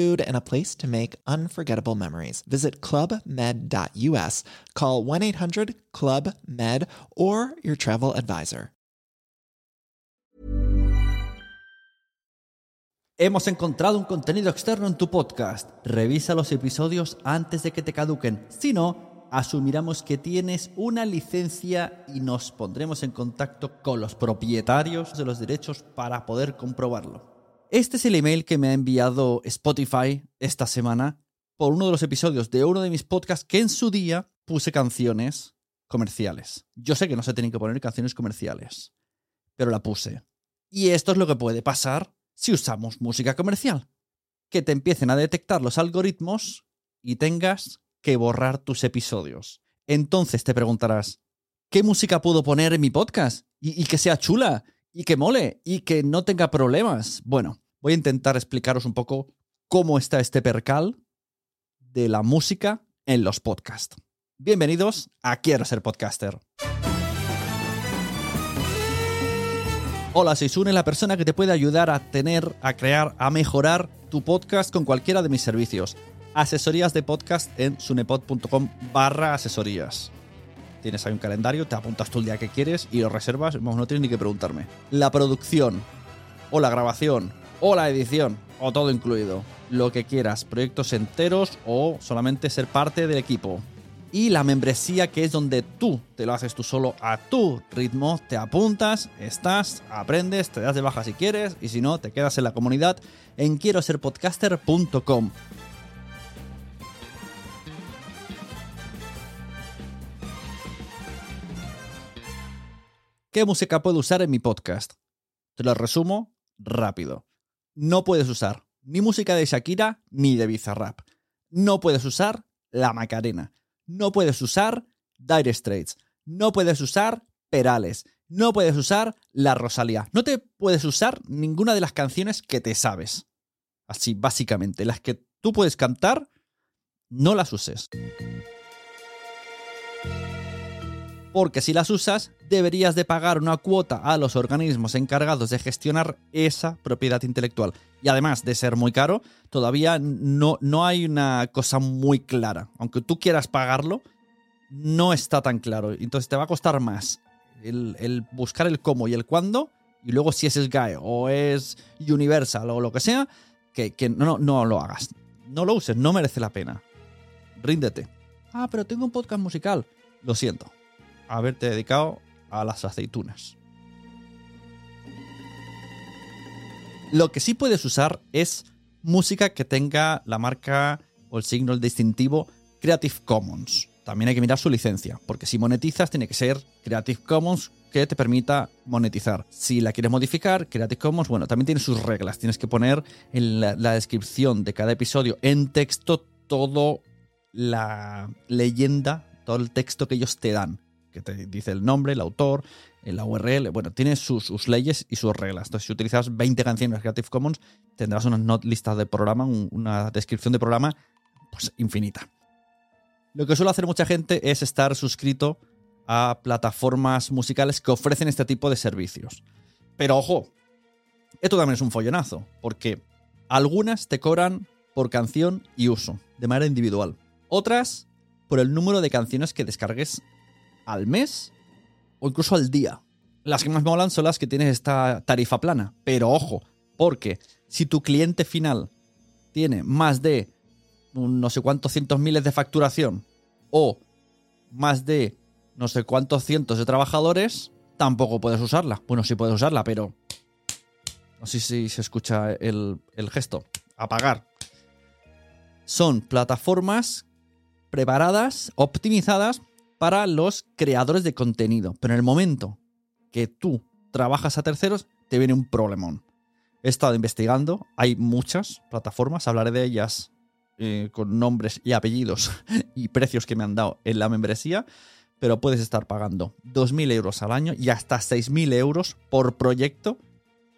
and a place to make unforgettable memories. Visit clubmed.us, call 1 800 Club Med, or your travel advisor. Hemos encontrado un contenido externo en tu podcast. Revisa los episodios antes de que te caduquen. Si no, asumiremos que tienes una licencia y nos pondremos en contacto con los propietarios de los derechos para poder comprobarlo. Este es el email que me ha enviado Spotify esta semana por uno de los episodios de uno de mis podcasts que en su día puse canciones comerciales. Yo sé que no se tienen que poner canciones comerciales, pero la puse. Y esto es lo que puede pasar si usamos música comercial. Que te empiecen a detectar los algoritmos y tengas que borrar tus episodios. Entonces te preguntarás, ¿qué música puedo poner en mi podcast? Y, y que sea chula, y que mole, y que no tenga problemas. Bueno, voy a intentar explicaros un poco cómo está este percal de la música en los podcasts. Bienvenidos a Quiero ser podcaster. Hola, soy Sune, la persona que te puede ayudar a tener, a crear, a mejorar tu podcast con cualquiera de mis servicios. Asesorías de podcast en sunepod.com barra asesorías. Tienes ahí un calendario, te apuntas tú el día que quieres y lo reservas, no tienes ni que preguntarme. La producción, o la grabación, o la edición, o todo incluido. Lo que quieras, proyectos enteros o solamente ser parte del equipo y la membresía que es donde tú te lo haces tú solo a tu ritmo, te apuntas, estás, aprendes, te das de baja si quieres y si no, te quedas en la comunidad en quiero ser podcaster.com. ¿Qué música puedo usar en mi podcast? Te lo resumo rápido. No puedes usar ni música de Shakira ni de Bizarrap. No puedes usar la Macarena no puedes usar Dire Straits, no puedes usar Perales, no puedes usar La Rosalía, no te puedes usar ninguna de las canciones que te sabes. Así, básicamente, las que tú puedes cantar, no las uses. Porque si las usas, deberías de pagar una cuota a los organismos encargados de gestionar esa propiedad intelectual. Y además de ser muy caro, todavía no, no hay una cosa muy clara. Aunque tú quieras pagarlo, no está tan claro. Entonces te va a costar más el, buscar el cómo y el cuándo. Y luego si es Sky o es Universal o lo que sea, que, que no, no lo hagas. No lo uses, no merece la pena. Ríndete. Ah, pero tengo un podcast musical. Lo siento. Haberte dedicado a las aceitunas. Lo que sí puedes usar es música que tenga la marca o el signo el distintivo Creative Commons. También hay que mirar su licencia, porque si monetizas tiene que ser Creative Commons que te permita monetizar. Si la quieres modificar, Creative Commons, bueno, también tiene sus reglas. Tienes que poner en la, la descripción de cada episodio en texto todo la leyenda, todo el texto que ellos te dan. Que te dice el nombre, el autor, la URL. Bueno, tiene sus, sus, leyes y sus reglas. Entonces, si utilizas 20 canciones Creative Commons, tendrás una not lista de programa, una descripción de programa, pues infinita. Lo que suele hacer mucha gente es estar suscrito a plataformas musicales que ofrecen este tipo de servicios. Pero ojo, esto también es un follonazo, porque algunas te cobran por canción y uso, de manera individual. Otras, por el número de canciones que descargues al mes o incluso al día. Las que más molan son las que tienes esta tarifa plana. Pero ojo, porque si tu cliente final tiene más de no sé cuántos cientos miles de facturación o más de no sé cuántos cientos de trabajadores, tampoco puedes usarla. Bueno, sí puedes usarla, pero no sé si se escucha el, el gesto. Apagar. Son plataformas preparadas, optimizadas para los creadores de contenido. Pero en el momento que tú trabajas a terceros, te viene un problemón. He estado investigando, hay muchas plataformas, hablaré de ellas eh, con nombres y apellidos y precios que me han dado en la membresía, pero puedes estar pagando 2.000 euros al año y hasta 6.000 euros por proyecto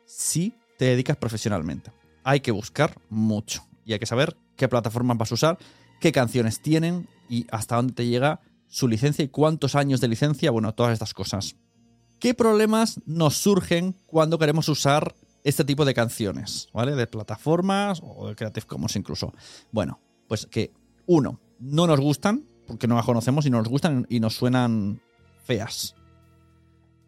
si te dedicas profesionalmente. Hay que buscar mucho y hay que saber qué plataformas vas a usar, qué canciones tienen y hasta dónde te llega su licencia y cuántos años de licencia, bueno, todas estas cosas. ¿Qué problemas nos surgen cuando queremos usar este tipo de canciones, ¿vale? De plataformas o de Creative Commons incluso. Bueno, pues que uno, no nos gustan, porque no las conocemos y no nos gustan y nos suenan feas.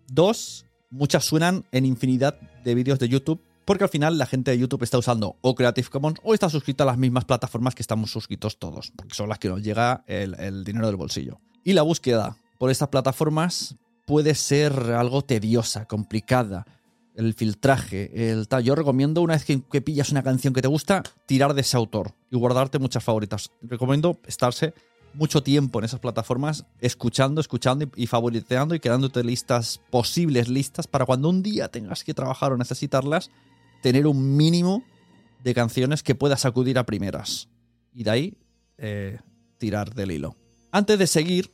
Dos, muchas suenan en infinidad de vídeos de YouTube, porque al final la gente de YouTube está usando o Creative Commons o está suscrita a las mismas plataformas que estamos suscritos todos, porque son las que nos llega el, el dinero del bolsillo. Y la búsqueda por estas plataformas puede ser algo tediosa, complicada el filtraje, el tal. Yo recomiendo, una vez que, pillas una canción que te gusta, tirar de ese autor y guardarte muchas favoritas. Recomiendo estarse mucho tiempo en esas plataformas escuchando, escuchando y, favoriteando y quedándote listas, posibles listas, para cuando un día tengas que trabajar o necesitarlas, tener un mínimo de canciones que puedas acudir a primeras. Y de ahí eh, tirar del hilo. Antes de seguir,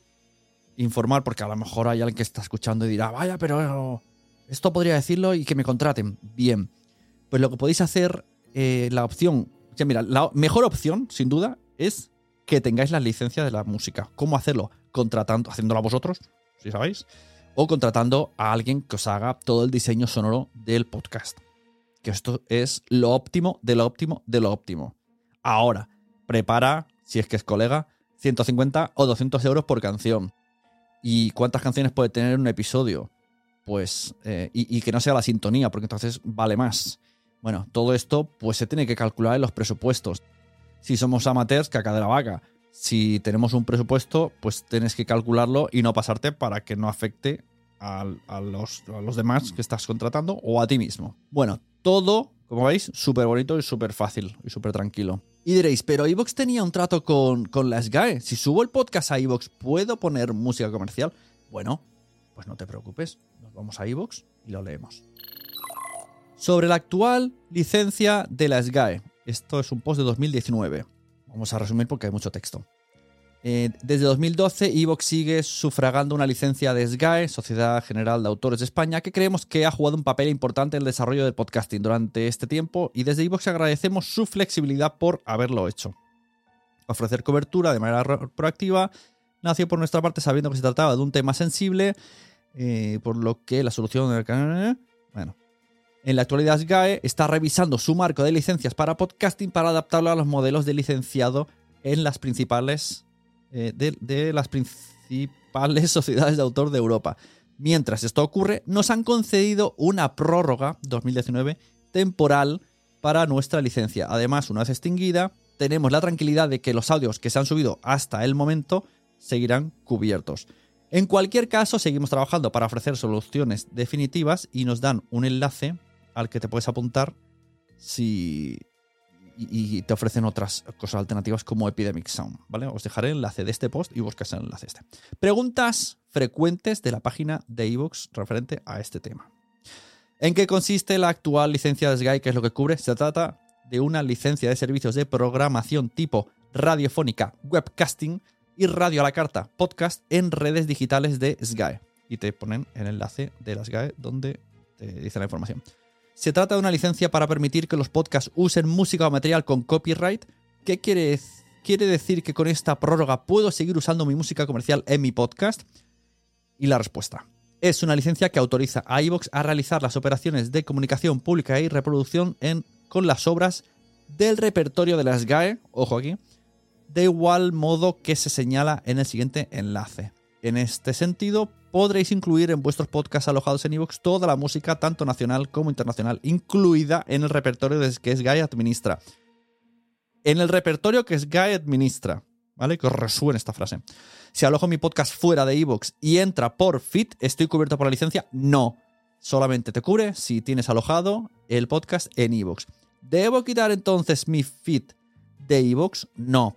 informar, porque a lo mejor hay alguien que está escuchando y dirá, vaya, pero esto podría decirlo y que me contraten. Bien. Pues lo que podéis hacer, eh, la opción. Ya mira, la mejor opción, sin duda, es que tengáis la licencia de la música. ¿Cómo hacerlo? Contratando, haciéndolo vosotros, si sabéis. O contratando a alguien que os haga todo el diseño sonoro del podcast. Que esto es lo óptimo de lo óptimo de lo óptimo. Ahora, prepara, si es que es colega, 150 o 200 euros por canción. ¿Y cuántas canciones puede tener un episodio? pues, eh, y, que no sea la sintonía, porque entonces vale más. Bueno, todo esto pues se tiene que calcular en los presupuestos. Si somos amateurs, caca de la vaca. Si tenemos un presupuesto, pues tienes que calcularlo y no pasarte para que no afecte a, los, a los, demás que estás contratando o a ti mismo. Bueno, todo, como veis, súper bonito y súper fácil y súper tranquilo. Y diréis, pero Evox tenía un trato con, con la SGAE. Si subo el podcast a Evox, ¿puedo poner música comercial? Bueno, pues no te preocupes, nos vamos a iVoox y lo leemos. Sobre la actual licencia de la SGAE. Esto es un post de 2019. Vamos a resumir porque hay mucho texto. Eh, desde 2012, Evox sigue sufragando una licencia de SGAE, Sociedad General de Autores de España, que creemos que ha jugado un papel importante en el desarrollo del podcasting durante este tiempo y desde Evox agradecemos su flexibilidad por haberlo hecho. Ofrecer cobertura de manera proactiva nació por nuestra parte sabiendo que se trataba de un tema sensible, eh, por lo que la solución... Bueno, en la actualidad SGAE está revisando su marco de licencias para podcasting para adaptarlo a los modelos de licenciado en las principales eh, de, las principales sociedades de autor de Europa. Mientras esto ocurre, nos han concedido una prórroga 2019 temporal para nuestra licencia. Además, una vez extinguida, tenemos la tranquilidad de que los audios que se han subido hasta el momento seguirán cubiertos. En cualquier caso, seguimos trabajando para ofrecer soluciones definitivas y nos dan un enlace al que te puedes apuntar si y, te ofrecen otras cosas alternativas como Epidemic Sound, ¿vale? Os dejaré el enlace de este post y buscas el enlace este. Preguntas frecuentes de la página de iVoox referente a este tema. ¿En qué consiste la actual licencia de Sky? ¿Qué es lo que cubre? Se trata de una licencia de servicios de programación tipo radiofónica webcasting y Radio a la Carta podcast en redes digitales de SGAE. Y te ponen el enlace de la SGAE donde te dice la información. Se trata de una licencia para permitir que los podcasts usen música o material con copyright. ¿Qué quiere, quiere decir que con esta prórroga puedo seguir usando mi música comercial en mi podcast? Y la respuesta. Es una licencia que autoriza a iVoox a realizar las operaciones de comunicación pública y reproducción en, con las obras del repertorio de las GAE, ojo aquí, de igual modo que se señala en el siguiente enlace. En este sentido, podréis incluir en vuestros podcasts alojados en iVoox toda la música, tanto nacional como internacional, incluida en el repertorio que SGAE administra. En el repertorio que SGAE administra, ¿vale? Que os resuene esta frase. Si alojo mi podcast fuera de iVoox y entra por Fit, ¿estoy cubierto por la licencia? No. Solamente te cubre si tienes alojado el podcast en iVoox. ¿Debo quitar entonces mi feed de iVoox? No.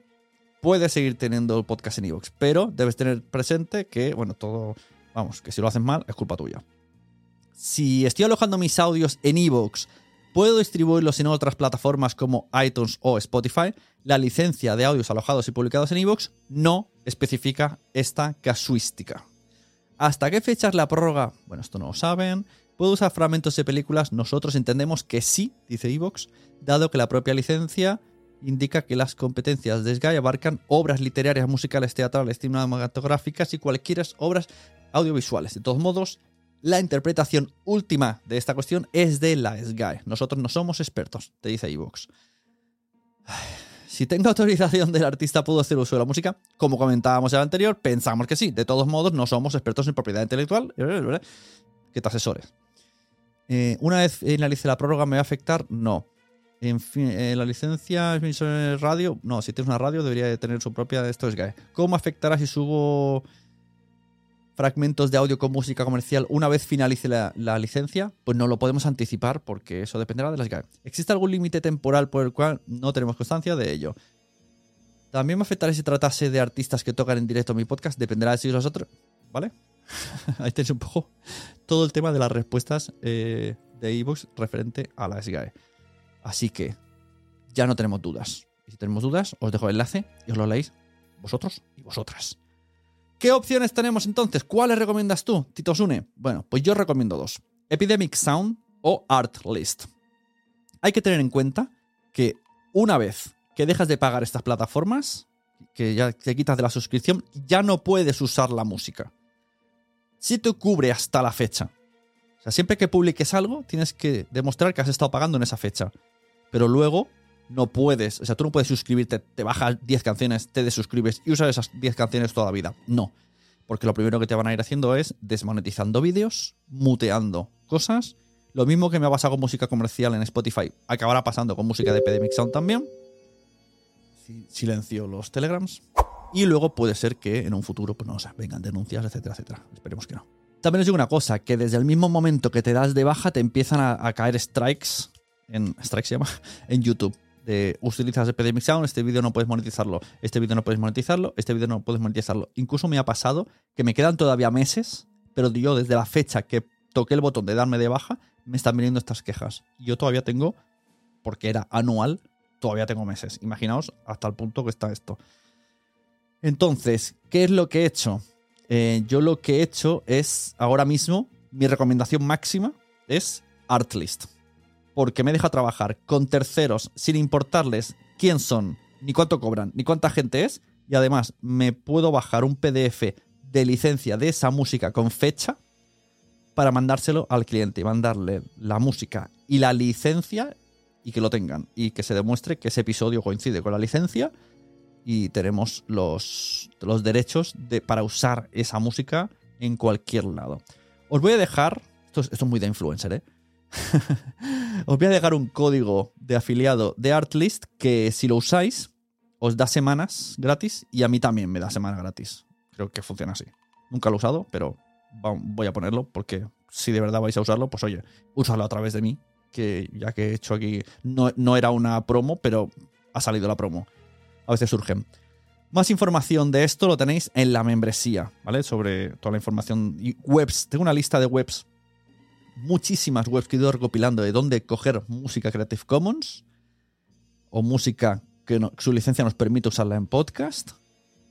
Puedes seguir teniendo el podcast en iVoox, pero debes tener presente que, bueno, todo, vamos, que si lo haces mal es culpa tuya. Si estoy alojando mis audios en iVoox, ¿puedo distribuirlos en otras plataformas como iTunes o Spotify? La licencia de audios alojados y publicados en iVoox no especifica esta casuística. ¿Hasta qué fecha es la prórroga? Bueno, esto no lo saben. ¿Puedo usar fragmentos de películas? Nosotros entendemos que sí, dice Evox, dado que la propia licencia indica que las competencias de Sky abarcan obras literarias, musicales, teatrales, cinematográficas y cualquier obras audiovisuales. De todos modos, la interpretación última de esta cuestión es de la Sky. Nosotros no somos expertos, te dice Evox. Si tengo autorización del artista, ¿puedo hacer uso de la música? Como comentábamos en el anterior, pensamos que sí. De todos modos, no somos expertos en propiedad intelectual. Que te asesores. Eh, una vez finalice la prórroga, ¿me va a afectar? No. En eh, la licencia es radio. No, si tienes una radio, debería de tener su propia. Esto es GAE. ¿Cómo afectará si subo fragmentos de audio con música comercial una vez finalice la, licencia? Pues no lo podemos anticipar porque eso dependerá de las GAE. ¿Existe algún límite temporal por el cual no tenemos constancia de ello? También me afectará si tratase de artistas que tocan en directo mi podcast. Dependerá de si los otros. ¿Vale? Ahí tenéis un poco todo el tema de las respuestas eh, de Evox referente a la SGAE. Así que ya no tenemos dudas. Y si tenemos dudas, os dejo el enlace y os lo leéis vosotros y vosotras. ¿Qué opciones tenemos entonces? ¿Cuáles recomiendas tú, Tito Sune? Bueno, pues yo recomiendo dos: Epidemic Sound o Artlist. Hay que tener en cuenta que una vez que dejas de pagar estas plataformas, que ya te quitas de la suscripción, ya no puedes usar la música si te cubre hasta la fecha. O sea, siempre que publiques algo, tienes que demostrar que has estado pagando en esa fecha. Pero luego no puedes, o sea, tú no puedes suscribirte, te bajas 10 canciones, te desuscribes y usas esas 10 canciones toda la vida. No. Porque lo primero que te van a ir haciendo es desmonetizando vídeos, muteando cosas. Lo mismo que me ha pasado con música comercial en Spotify, acabará pasando con música de Epidemic Sound también. Silencio los telegrams. Y luego puede ser que en un futuro, pues no sé, vengan denuncias, etcétera, etcétera. Esperemos que no. También os digo una cosa, que desde el mismo momento que te das de baja te empiezan a, caer strikes, en strikes se llama, en YouTube. De utilizas Epidemic Sound, este vídeo no puedes monetizarlo, este vídeo no puedes monetizarlo, este vídeo no puedes monetizarlo. Incluso me ha pasado que me quedan todavía meses, pero yo desde la fecha que toqué el botón de darme de baja, me están viniendo estas quejas. Yo todavía tengo, porque era anual, todavía tengo meses. Imaginaos hasta el punto que está esto. Entonces, ¿qué es lo que he hecho? Eh, yo lo que he hecho es, ahora mismo, mi recomendación máxima es Artlist. Porque me deja trabajar con terceros sin importarles quién son, ni cuánto cobran, ni cuánta gente es. Y además, me puedo bajar un PDF de licencia de esa música con fecha para mandárselo al cliente y mandarle la música y la licencia y que lo tengan. Y que se demuestre que ese episodio coincide con la licencia y tenemos los, los derechos de, para usar esa música en cualquier lado. Os voy a dejar, esto es, esto es muy de influencer, ¿eh? os voy a dejar un código de afiliado de Artlist que si lo usáis os da semanas gratis y a mí también me da semanas gratis. Creo que funciona así. Nunca lo he usado, pero voy a ponerlo porque si de verdad vais a usarlo, pues oye, úsalo a través de mí, que ya que he hecho aquí, no, no era una promo, pero ha salido la promo a veces surgen. Más información de esto lo tenéis en la membresía, ¿vale? Sobre toda la información y webs. Tengo una lista de webs, muchísimas webs que he ido recopilando de dónde coger música Creative Commons o música que su licencia nos permite usarla en podcast.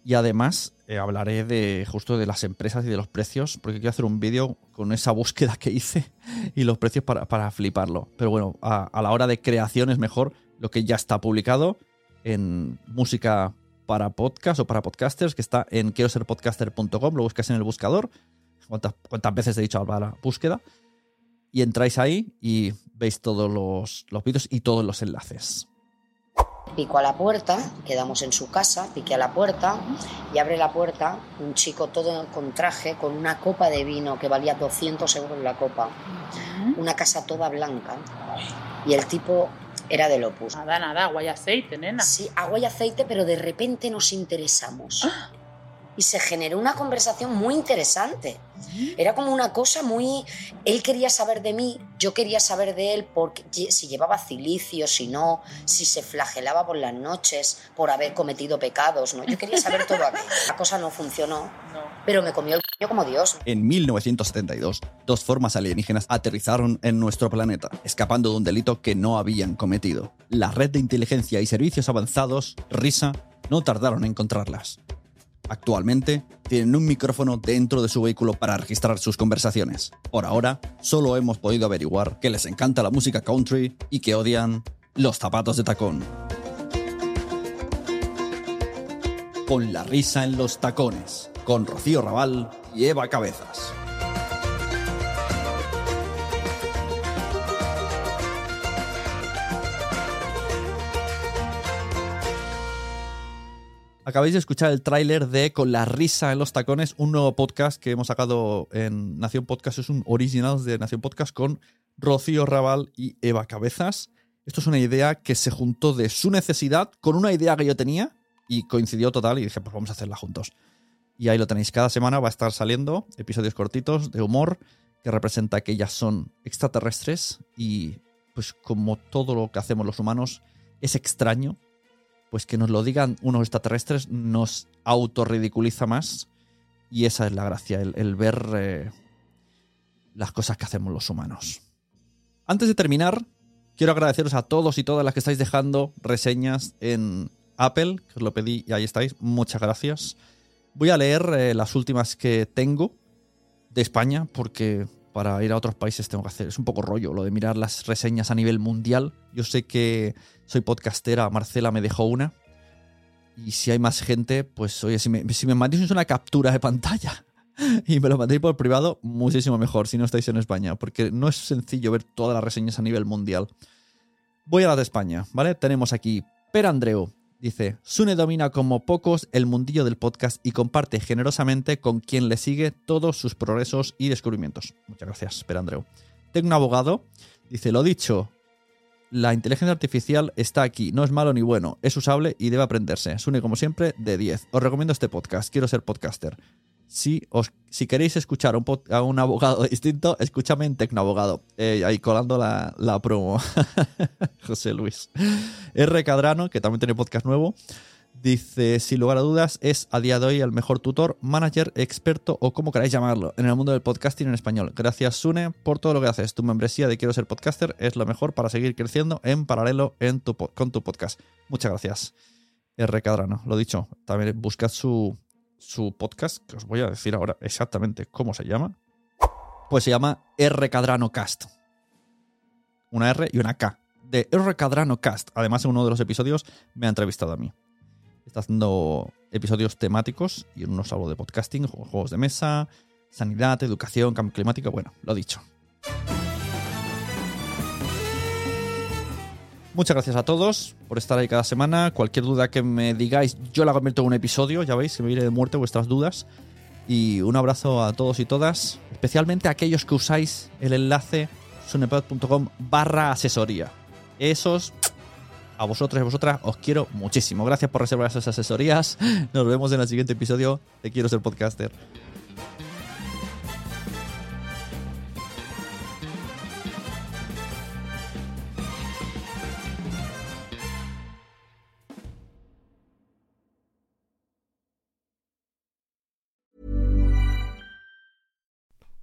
Y además eh, hablaré de justo de las empresas y de los precios, porque quiero hacer un vídeo con esa búsqueda que hice y los precios para, para fliparlo. Pero bueno, a, la hora de creación es mejor lo que ya está publicado en música para podcast o para podcasters, que está en quiero ser podcaster.com, lo buscas en el buscador. ¿Cuántas, ¿Cuántas, veces he dicho la búsqueda? Y entráis ahí y veis todos los, los vídeos y todos los enlaces. Pico a la puerta, quedamos en su casa, piqué a la puerta y abre la puerta un chico todo con traje, con una copa de vino que valía 200 euros la copa, una casa toda blanca y el tipo era del Opus. Nada, nada, agua y aceite, nena. Sí, agua y aceite, pero de repente nos interesamos. Y se generó una conversación muy interesante. Era como una cosa muy... Él quería saber de mí, yo quería saber de él porque si llevaba cilicio, si no, si se flagelaba por las noches por haber cometido pecados, ¿no? Yo quería saber todo aquello. La cosa no funcionó, pero me comió el c como Dios. En 1972, dos formas alienígenas aterrizaron en nuestro planeta, escapando de un delito que no habían cometido. La red de inteligencia y servicios avanzados, RISA, no tardaron en encontrarlas. Actualmente tienen un micrófono dentro de su vehículo para registrar sus conversaciones. Por ahora, solo hemos podido averiguar que les encanta la música country y que odian los zapatos de tacón. Con la risa en los tacones, con Rocío Raval y Eva Cabezas. Acabáis de escuchar el tráiler de Con la risa en los tacones, un nuevo podcast que hemos sacado en Nación Podcast. Es un original de Nación Podcast con Rocío Raval y Eva Cabezas. Esto es una idea que se juntó de su necesidad con una idea que yo tenía y coincidió total y dije, pues vamos a hacerla juntos. Y ahí lo tenéis. Cada semana va a estar saliendo episodios cortitos de humor que representa que ellas son extraterrestres y pues como todo lo que hacemos los humanos es extraño pues que nos lo digan unos extraterrestres nos autorridiculiza más y esa es la gracia, el, ver eh, las cosas que hacemos los humanos. Antes de terminar, quiero agradeceros a todos y todas las que estáis dejando reseñas en Apple, que os lo pedí y ahí estáis, muchas gracias. Voy a leer eh, las últimas que tengo de España, porque para ir a otros países tengo que hacer. Es un poco rollo lo de mirar las reseñas a nivel mundial. Yo sé que soy podcastera, Marcela me dejó una. Y si hay más gente, pues oye, si me, mandéis una captura de pantalla y me lo mandéis por privado, muchísimo mejor si no estáis en España, porque no es sencillo ver todas las reseñas a nivel mundial. Voy a las de España, ¿vale? Tenemos aquí Per Andreu, Dice, Sune domina como pocos el mundillo del podcast y comparte generosamente con quien le sigue todos sus progresos y descubrimientos. Muchas gracias, Per Andreu. Tengo un abogado. Dice, lo dicho, la inteligencia artificial está aquí, no es malo ni bueno, es usable y debe aprenderse. Sune, como siempre, de 10. Os recomiendo este podcast, quiero ser podcaster. Si, os, si queréis escuchar un, a un, abogado distinto, escúchame en Tecnoabogado. Eh, ahí colando la, la promo. José Luis. R. Cadrano, que también tiene podcast nuevo, dice: Sin lugar a dudas, es a día de hoy el mejor tutor, manager, experto o como queráis llamarlo en el mundo del podcasting en español. Gracias, Sune, por todo lo que haces. Tu membresía de Quiero ser podcaster es lo mejor para seguir creciendo en paralelo en tu, con tu podcast. Muchas gracias. R. Cadrano, lo dicho, también buscad su, su podcast, que os voy a decir ahora exactamente cómo se llama. Pues se llama R Cadrano Cast. Una R y una K. De R Cadrano Cast. Además, en uno de los episodios me ha entrevistado a mí. Está haciendo episodios temáticos y en unos hablo de podcasting, juegos de mesa, sanidad, educación, cambio climático. Bueno, lo dicho. Muchas gracias a todos por estar ahí cada semana. Cualquier duda que me digáis, yo la convierto en un episodio, ya veis, que me viene de muerte vuestras dudas. Y un abrazo a todos y todas, especialmente a aquellos que usáis el enlace sunepod.com barra asesoría. Esos, a vosotros y a vosotras, os quiero muchísimo. Gracias por reservar esas asesorías. Nos vemos en el siguiente episodio de Quiero ser podcaster.